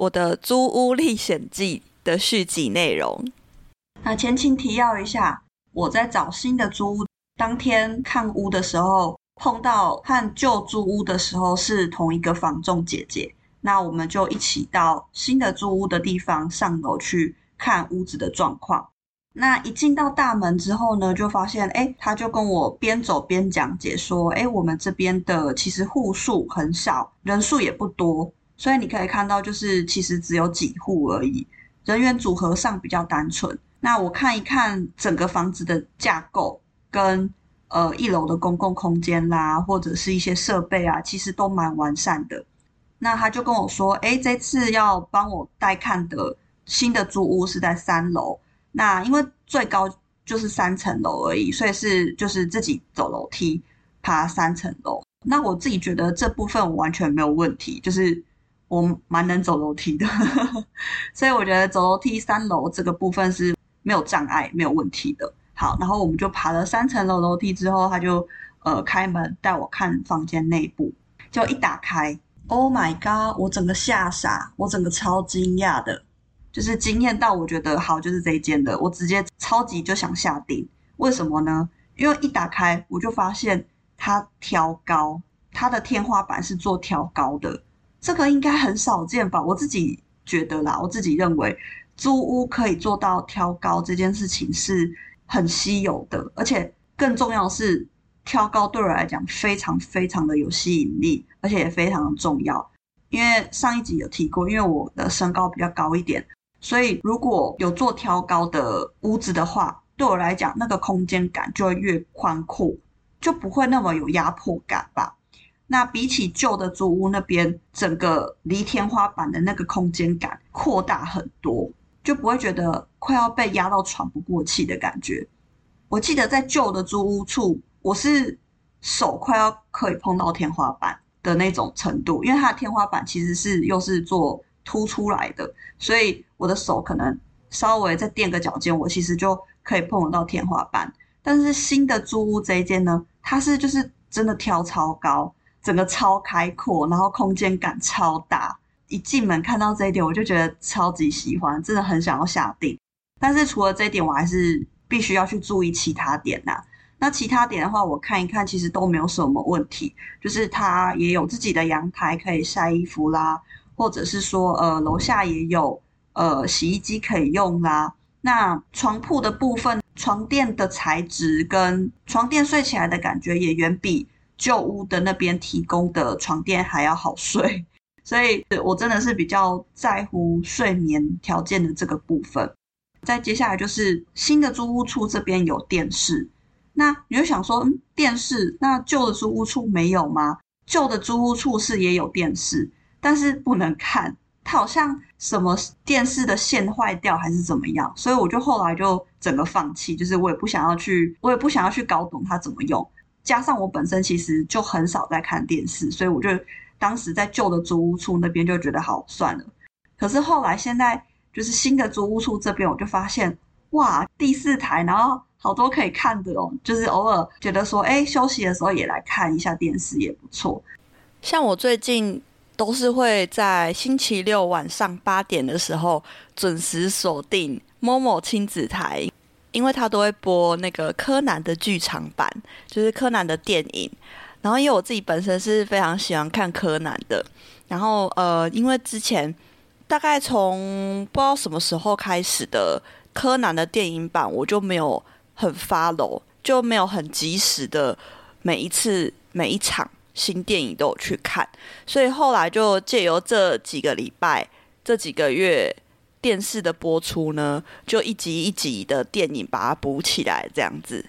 我的《租屋历险记》的续集内容。那前情提要一下，我在找新的租屋，当天看屋的时候，碰到和旧租屋的时候是同一个房仲姐姐。那我们就一起到新的租屋的地方上楼去看屋子的状况。那一进到大门之后呢，就发现，哎，他就跟我边走边讲解说，哎，我们这边的其实户数很少，人数也不多，所以你可以看到，就是其实只有几户而已，人员组合上比较单纯。那我看一看整个房子的架构跟呃一楼的公共空间啦，或者是一些设备啊，其实都蛮完善的。那他就跟我说，哎，这次要帮我带看的新的租屋是在三楼。那因为最高就是三层楼而已，所以是就是自己走楼梯爬三层楼。那我自己觉得这部分我完全没有问题，就是我蛮能走楼梯的，所以我觉得走楼梯三楼这个部分是没有障碍、没有问题的。好，然后我们就爬了三层楼楼梯之后，他就呃开门带我看房间内部，就一打开，Oh my god！我整个吓傻，我整个超惊讶的。就是惊艳到我觉得好，就是这一间的，我直接超级就想下定。为什么呢？因为一打开我就发现它挑高，它的天花板是做挑高的，这个应该很少见吧？我自己觉得啦，我自己认为租屋可以做到挑高这件事情是很稀有的，而且更重要是挑高对我来讲非常非常的有吸引力，而且也非常的重要。因为上一集有提过，因为我的身高比较高一点。所以，如果有做挑高的屋子的话，对我来讲，那个空间感就会越宽阔，就不会那么有压迫感吧。那比起旧的租屋那边，整个离天花板的那个空间感扩大很多，就不会觉得快要被压到喘不过气的感觉。我记得在旧的租屋处，我是手快要可以碰到天花板的那种程度，因为它的天花板其实是又是做凸出来的，所以我的手可能稍微再垫个脚尖，我其实就可以碰得到天花板。但是新的租屋这一间呢，它是就是真的挑超高，整个超开阔，然后空间感超大。一进门看到这一点，我就觉得超级喜欢，真的很想要下定。但是除了这一点，我还是必须要去注意其他点呐。那其他点的话，我看一看，其实都没有什么问题，就是它也有自己的阳台可以晒衣服啦。或者是说，呃，楼下也有呃洗衣机可以用啦。那床铺的部分，床垫的材质跟床垫睡起来的感觉也远比旧屋的那边提供的床垫还要好睡。所以，我真的是比较在乎睡眠条件的这个部分。再接下来就是新的租屋处这边有电视，那你就想说，嗯，电视，那旧的租屋处没有吗？旧的租屋处是也有电视。但是不能看，它好像什么电视的线坏掉还是怎么样，所以我就后来就整个放弃，就是我也不想要去，我也不想要去搞懂它怎么用。加上我本身其实就很少在看电视，所以我就当时在旧的租屋处那边就觉得好算了。可是后来现在就是新的租屋处这边，我就发现哇，第四台，然后好多可以看的哦，就是偶尔觉得说，哎，休息的时候也来看一下电视也不错。像我最近。都是会在星期六晚上八点的时候准时锁定 Momo 亲子台，因为他都会播那个柯南的剧场版，就是柯南的电影。然后因为我自己本身是非常喜欢看柯南的，然后呃，因为之前大概从不知道什么时候开始的柯南的电影版，我就没有很 follow，就没有很及时的每一次每一场。新电影都有去看，所以后来就借由这几个礼拜、这几个月电视的播出呢，就一集一集的电影把它补起来，这样子。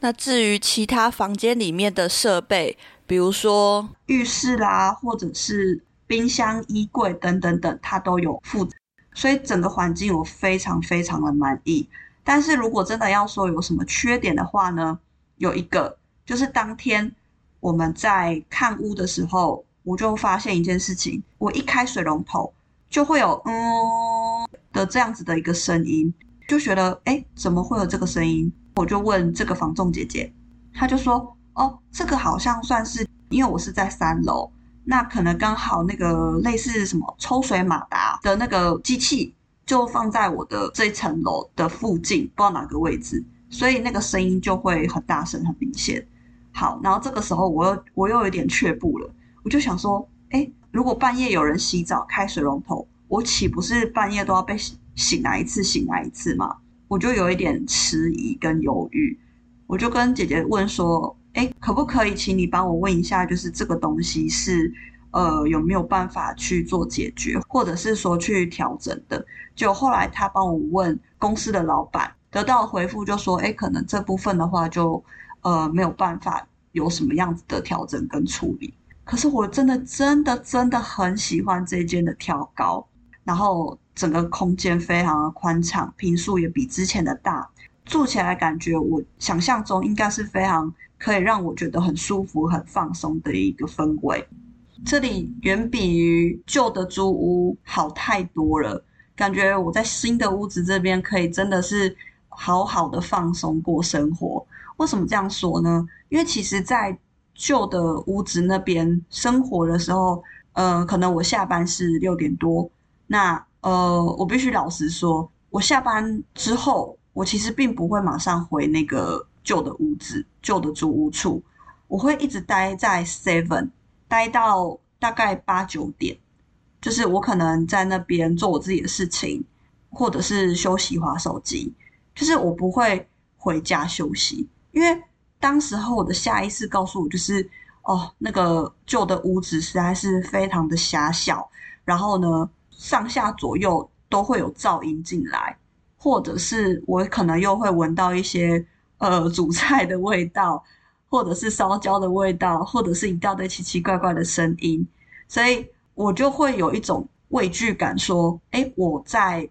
那至于其他房间里面的设备，比如说浴室啦，或者是冰箱、衣柜等等等，它都有附，所以整个环境我非常非常的满意。但是如果真的要说有什么缺点的话呢，有一个就是当天我们在看屋的时候，我就发现一件事情，我一开水龙头就会有嗯的这样子的一个声音，就觉得诶，怎么会有这个声音？我就问这个房仲姐姐，她就说哦，这个好像算是因为我是在三楼。那可能刚好那个类似什么抽水马达的那个机器就放在我的这一层楼的附近，不知道哪个位置，所以那个声音就会很大声、很明显。好，然后这个时候我又我又有点却步了，我就想说，诶，如果半夜有人洗澡开水龙头，我岂不是半夜都要被醒来一次、醒来一次吗？我就有一点迟疑跟犹豫，我就跟姐姐问说。哎，可不可以请你帮我问一下，就是这个东西是，呃，有没有办法去做解决，或者是说去调整的？就后来他帮我问公司的老板，得到回复就说，哎，可能这部分的话就，呃，没有办法有什么样子的调整跟处理。可是我真的真的真的很喜欢这间的挑高，然后整个空间非常的宽敞，坪数也比之前的大，住起来感觉我想象中应该是非常。可以让我觉得很舒服、很放松的一个氛围。这里远比于旧的租屋好太多了，感觉我在新的屋子这边可以真的是好好的放松过生活。为什么这样说呢？因为其实，在旧的屋子那边生活的时候，呃，可能我下班是六点多，那呃，我必须老实说，我下班之后，我其实并不会马上回那个。旧的屋子，旧的租屋处，我会一直待在 Seven，待到大概八九点，就是我可能在那边做我自己的事情，或者是休息滑手机，就是我不会回家休息，因为当时候我的下意识告诉我，就是哦，那个旧的屋子实在是非常的狭小，然后呢，上下左右都会有噪音进来，或者是我可能又会闻到一些。呃，煮菜的味道，或者是烧焦的味道，或者是一大堆奇奇怪怪的声音，所以我就会有一种畏惧感，说：诶，我在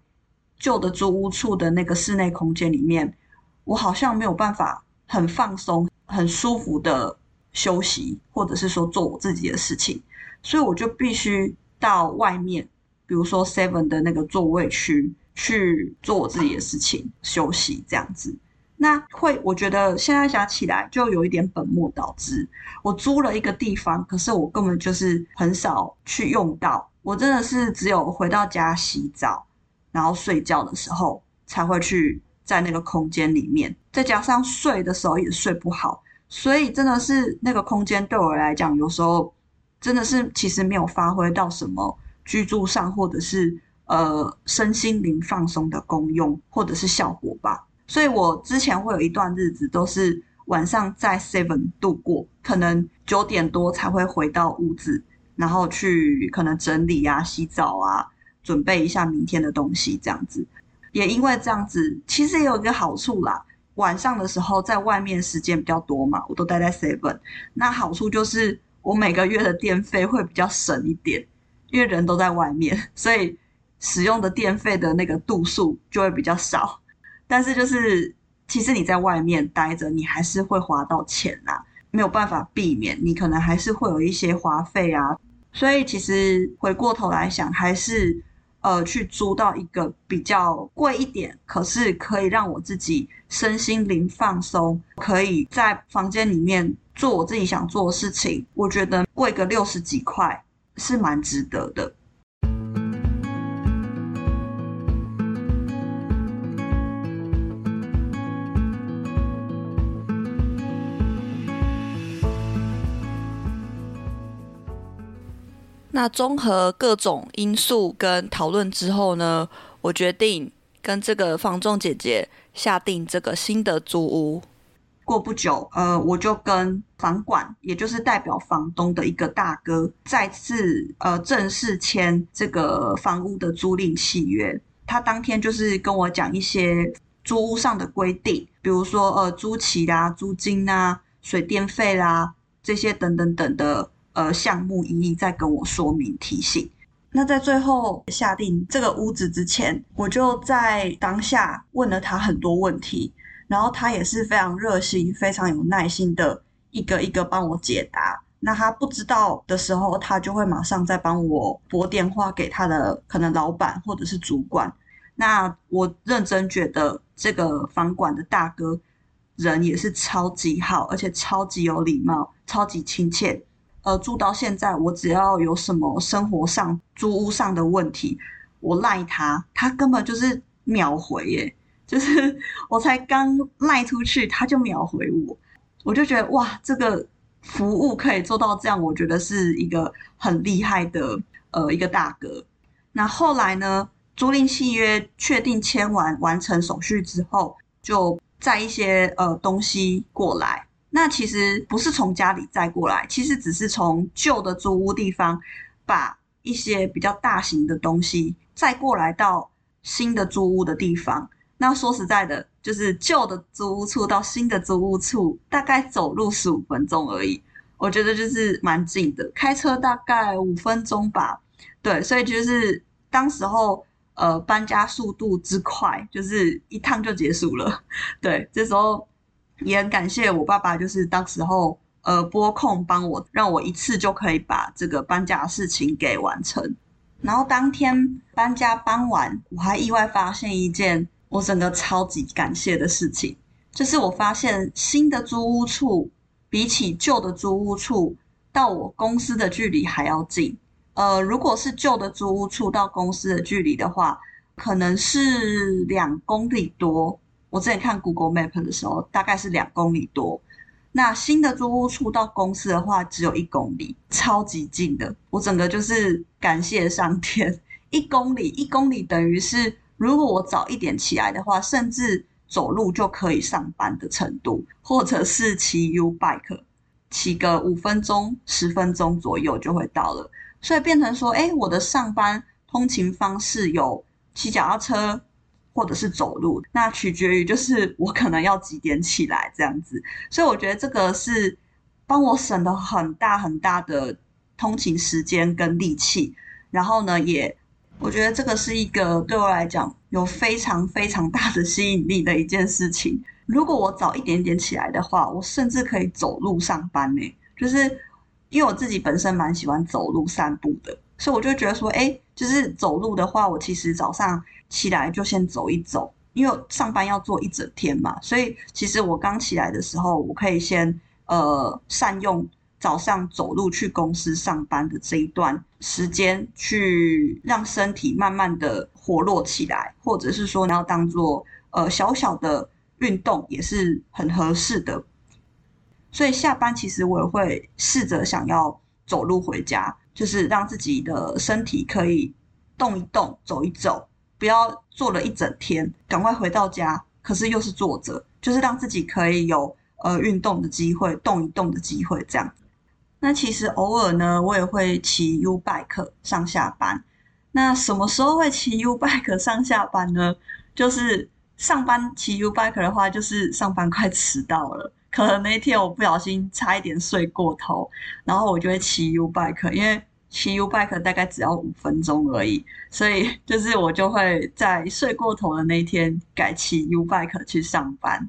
旧的租屋处的那个室内空间里面，我好像没有办法很放松、很舒服的休息，或者是说做我自己的事情，所以我就必须到外面，比如说 Seven 的那个座位区去做我自己的事情、休息这样子。那会，我觉得现在想起来就有一点本末倒置。我租了一个地方，可是我根本就是很少去用到。我真的是只有回到家洗澡，然后睡觉的时候才会去在那个空间里面。再加上睡的时候也睡不好，所以真的是那个空间对我来讲，有时候真的是其实没有发挥到什么居住上或者是呃身心灵放松的功用或者是效果吧。所以我之前会有一段日子都是晚上在 Seven 度过，可能九点多才会回到屋子，然后去可能整理啊、洗澡啊，准备一下明天的东西这样子。也因为这样子，其实也有一个好处啦，晚上的时候在外面时间比较多嘛，我都待在 Seven，那好处就是我每个月的电费会比较省一点，因为人都在外面，所以使用的电费的那个度数就会比较少。但是就是，其实你在外面待着，你还是会花到钱啦，没有办法避免，你可能还是会有一些花费啊。所以其实回过头来想，还是呃去租到一个比较贵一点，可是可以让我自己身心灵放松，可以在房间里面做我自己想做的事情。我觉得贵个六十几块是蛮值得的。那综合各种因素跟讨论之后呢，我决定跟这个房仲姐姐下定这个新的租屋。过不久，呃，我就跟房管，也就是代表房东的一个大哥，再次呃正式签这个房屋的租赁契约。他当天就是跟我讲一些租屋上的规定，比如说呃租期啦、租金啊、水电费啦这些等等等的。呃项目一一再跟我说明提醒。那在最后下定这个屋子之前，我就在当下问了他很多问题，然后他也是非常热心、非常有耐心的一个一个帮我解答。那他不知道的时候，他就会马上再帮我拨电话给他的可能老板或者是主管。那我认真觉得这个房管的大哥人也是超级好，而且超级有礼貌，超级亲切。呃，住到现在，我只要有什么生活上、租屋上的问题，我赖他，他根本就是秒回耶！就是 我才刚赖出去，他就秒回我，我就觉得哇，这个服务可以做到这样，我觉得是一个很厉害的呃一个大哥。那后来呢，租赁契约确定签完、完成手续之后，就载一些呃东西过来。那其实不是从家里载过来，其实只是从旧的租屋地方把一些比较大型的东西载过来到新的租屋的地方。那说实在的，就是旧的租屋处到新的租屋处大概走路十五分钟而已，我觉得就是蛮近的，开车大概五分钟吧。对，所以就是当时候呃搬家速度之快，就是一趟就结束了。对，这时候。也很感谢我爸爸，就是当时候呃拨空帮我，让我一次就可以把这个搬家的事情给完成。然后当天搬家搬完，我还意外发现一件我整个超级感谢的事情，就是我发现新的租屋处比起旧的租屋处到我公司的距离还要近。呃，如果是旧的租屋处到公司的距离的话，可能是两公里多。我之前看 Google Map 的时候，大概是两公里多。那新的租屋处到公司的话，只有一公里，超级近的。我整个就是感谢上天，一公里，一公里等于是，如果我早一点起来的话，甚至走路就可以上班的程度，或者是骑 U Bike，骑个五分钟、十分钟左右就会到了。所以变成说，哎，我的上班通勤方式有骑脚踏车。或者是走路，那取决于就是我可能要几点起来这样子，所以我觉得这个是帮我省了很大很大的通勤时间跟力气，然后呢，也我觉得这个是一个对我来讲有非常非常大的吸引力的一件事情。如果我早一点点起来的话，我甚至可以走路上班呢，就是因为我自己本身蛮喜欢走路散步的。所以我就觉得说，哎，就是走路的话，我其实早上起来就先走一走，因为上班要做一整天嘛。所以其实我刚起来的时候，我可以先呃善用早上走路去公司上班的这一段时间，去让身体慢慢的活络起来，或者是说你要当做呃小小的运动，也是很合适的。所以下班其实我也会试着想要走路回家。就是让自己的身体可以动一动、走一走，不要坐了一整天，赶快回到家，可是又是坐着，就是让自己可以有呃运动的机会、动一动的机会这样。那其实偶尔呢，我也会骑 U bike 上下班。那什么时候会骑 U bike 上下班呢？就是上班骑 U bike 的话，就是上班快 迟到了。可能那天我不小心差一点睡过头，然后我就会骑 U bike，因为骑 U bike 大概只要五分钟而已，所以 就是我就会在睡过头的那一天改骑 U bike 去上班。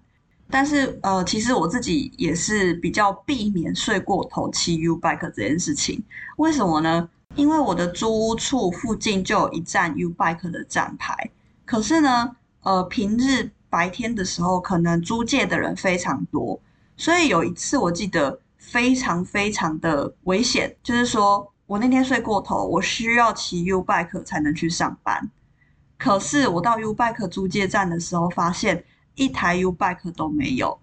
但是呃，其实我自己也是比较避免睡过头骑 U bike 这件事情。为什么呢？因为我的租屋处附近就有一站 U bike 的站牌，可是呢，呃，平日白天的时候可能租借的人非常多。所以有一次我记得非常非常的危险，就是说我那天睡过头，我需要骑 U bike 才能去上班。可是我到 U bike 租借站的时候，发现一台 U bike 都没有，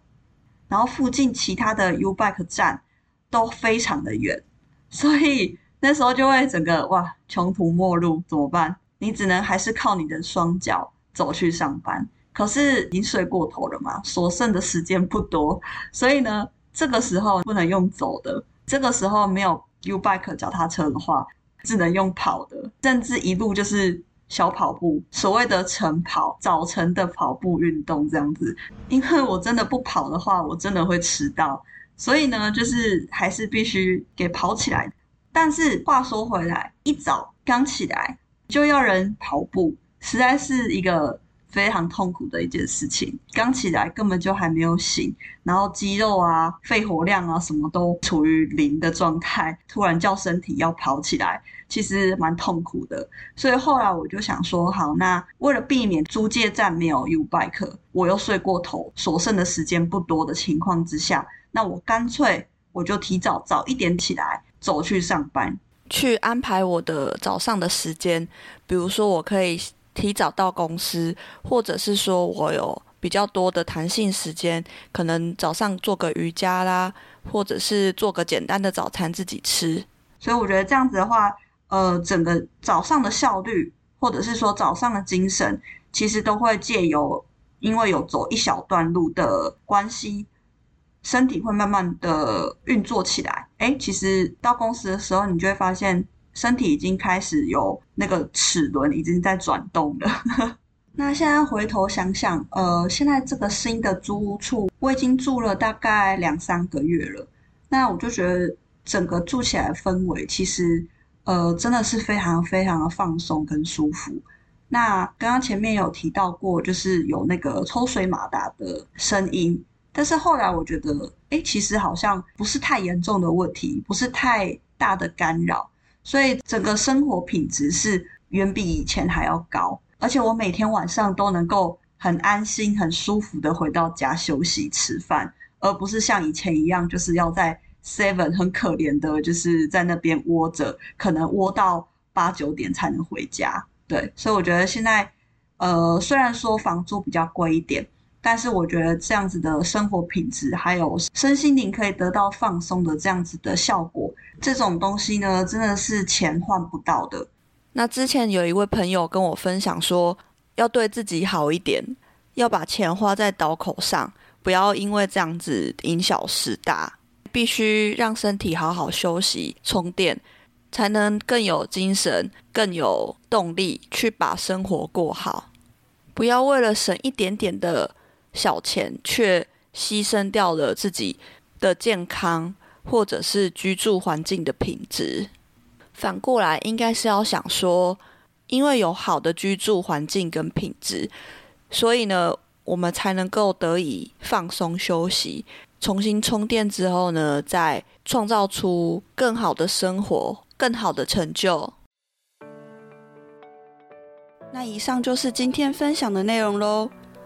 然后附近其他的 U bike 站都非常的远，所以那时候就会整个哇穷途末路，怎么办？你只能还是靠你的双脚走去上班。可是已经睡过头了嘛，所剩的时间不多，所以呢，这个时候不能用走的，这个时候没有 U bike 脚踏车的话，只能用跑的，甚至一路就是小跑步，所谓的晨跑，早晨的跑步运动这样子。因为我真的不跑的话，我真的会迟到。所以呢，就是还是必须给跑起来。但是话说回来，一早刚起来就要人跑步，实在是一个。非常痛苦的一件事情，刚起来根本就还没有醒，然后肌肉啊、肺活量啊什么都处于零的状态，突然叫身体要跑起来，其实蛮痛苦的。所以后来我就想说，好，那为了避免租借站没有 U-Bike，我又睡过头，所剩的时间不多的情况之下，那我干脆我就提早早一点起来走去上班，去安排我的早上的时间，比如说我可以。提早到公司，或者是说我有比较多的弹性时间，可能早上做个瑜伽啦，或者是做个简单的早餐自己吃。所以我觉得这样子的话，呃，整个早上的效率，或者是说早上的精神，其实都会借由因为有走一小段路的关系，身体会慢慢的运作起来。诶，其实到公司的时候，你就会发现。身体已经开始有那个齿轮已经在转动了。那现在回头想想，呃，现在这个新的租屋处我已经住了大概两三个月了。那我就觉得整个住起来的氛围其实，呃，真的是非常非常的放松跟舒服。那刚刚前面有提到过，就是有那个抽水马达的声音，但是后来我觉得，哎，其实好像不是太严重的问题，不是太大的干扰。所以整个生活品质是远比以前还要高，而且我每天晚上都能够很安心、很舒服的回到家休息吃饭，而不是像以前一样，就是要在 Seven 很可怜的，就是在那边窝着，可能窝到八九点才能回家。对，所以我觉得现在，呃，虽然说房租比较贵一点。但是我觉得这样子的生活品质，还有身心灵可以得到放松的这样子的效果，这种东西呢，真的是钱换不到的。那之前有一位朋友跟我分享说，要对自己好一点，要把钱花在刀口上，不要因为这样子因小失大，必须让身体好好休息充电，才能更有精神、更有动力去把生活过好。不要为了省一点点的。小钱却牺牲掉了自己的健康，或者是居住环境的品质。反过来，应该是要想说，因为有好的居住环境跟品质，所以呢，我们才能够得以放松休息，重新充电之后呢，再创造出更好的生活、更好的成就。那以上就是今天分享的内容喽。